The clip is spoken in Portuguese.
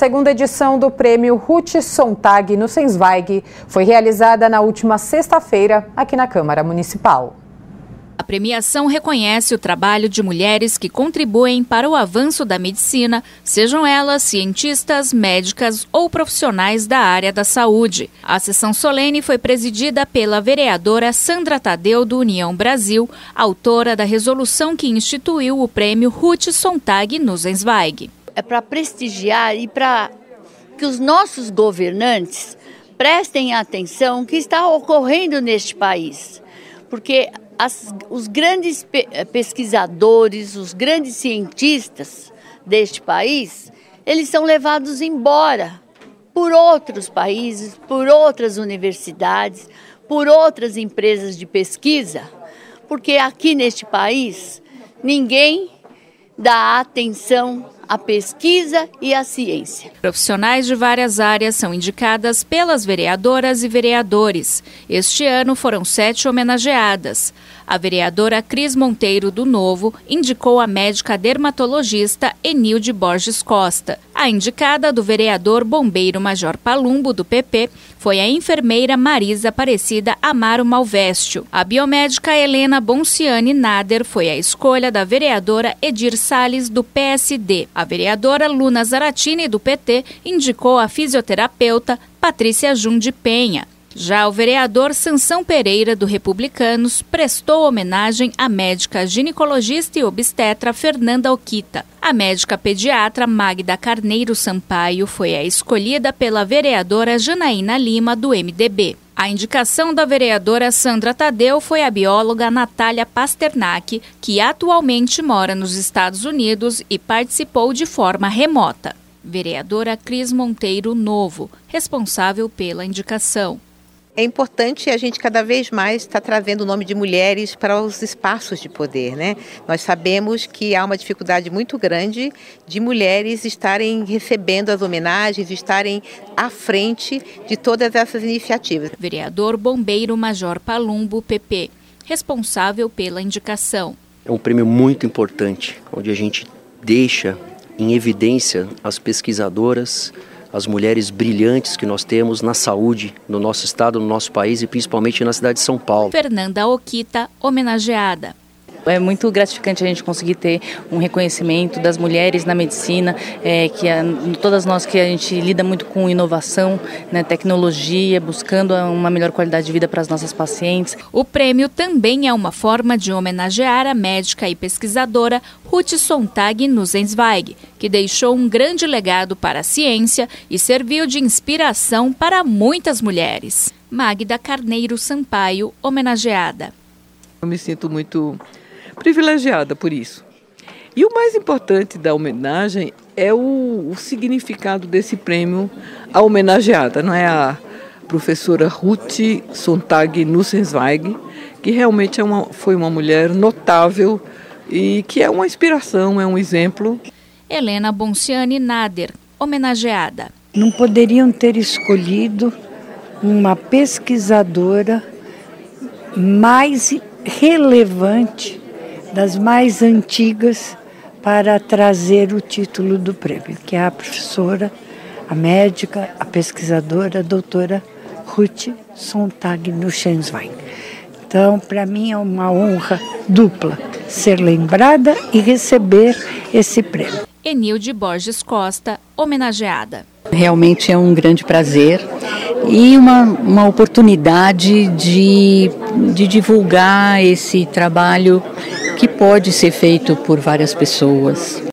segunda edição do prêmio Ruth Sontag no Sensweig foi realizada na última sexta-feira aqui na Câmara Municipal. A premiação reconhece o trabalho de mulheres que contribuem para o avanço da medicina, sejam elas cientistas, médicas ou profissionais da área da saúde. A sessão solene foi presidida pela vereadora Sandra Tadeu, do União Brasil, autora da resolução que instituiu o prêmio Ruth Sontag Nussensweig. É para prestigiar e para que os nossos governantes prestem atenção que está ocorrendo neste país. Porque as, os grandes pe eh, pesquisadores, os grandes cientistas deste país, eles são levados embora por outros países, por outras universidades, por outras empresas de pesquisa, porque aqui neste país ninguém dá atenção à pesquisa e à ciência. Profissionais de várias áreas são indicadas pelas vereadoras e vereadores. Este ano foram sete homenageadas. A vereadora Cris Monteiro do Novo indicou a médica dermatologista Enilde Borges Costa. A indicada do vereador bombeiro Major Palumbo, do PP, foi a enfermeira Marisa Aparecida Amaro Malvestio. A biomédica Helena Bonciani Nader foi a escolha da vereadora Edir Sales do PSD. A vereadora Luna Zaratini, do PT, indicou a fisioterapeuta Patrícia Jundi Penha. Já o vereador Sansão Pereira, do Republicanos, prestou homenagem à médica ginecologista e obstetra Fernanda Okita. A médica pediatra Magda Carneiro Sampaio foi a escolhida pela vereadora Janaína Lima, do MDB. A indicação da vereadora Sandra Tadeu foi a bióloga Natália Pasternak, que atualmente mora nos Estados Unidos e participou de forma remota. Vereadora Cris Monteiro Novo, responsável pela indicação. É importante a gente cada vez mais estar tá trazendo o nome de mulheres para os espaços de poder, né? Nós sabemos que há uma dificuldade muito grande de mulheres estarem recebendo as homenagens, estarem à frente de todas essas iniciativas. Vereador Bombeiro Major Palumbo, PP, responsável pela indicação. É um prêmio muito importante, onde a gente deixa em evidência as pesquisadoras, as mulheres brilhantes que nós temos na saúde no nosso estado, no nosso país e principalmente na cidade de São Paulo. Fernanda Okita, homenageada. É muito gratificante a gente conseguir ter um reconhecimento das mulheres na medicina, é, que a, todas nós que a gente lida muito com inovação, né, tecnologia, buscando uma melhor qualidade de vida para as nossas pacientes. O prêmio também é uma forma de homenagear a médica e pesquisadora Ruth Sontag Nussensweig, que deixou um grande legado para a ciência e serviu de inspiração para muitas mulheres. Magda Carneiro Sampaio, homenageada. Eu me sinto muito privilegiada por isso. E o mais importante da homenagem é o, o significado desse prêmio à homenageada, não é a professora Ruth Sontag Nussensweig, que realmente é uma, foi uma mulher notável e que é uma inspiração, é um exemplo. Helena Bonciani Nader, homenageada. Não poderiam ter escolhido uma pesquisadora mais relevante das mais antigas para trazer o título do prêmio, que é a professora, a médica, a pesquisadora, a doutora Ruth Sontag Nussenswein. Então, para mim é uma honra dupla ser lembrada e receber esse prêmio. Enilde Borges Costa, homenageada. Realmente é um grande prazer e uma, uma oportunidade de, de divulgar esse trabalho que pode ser feito por várias pessoas.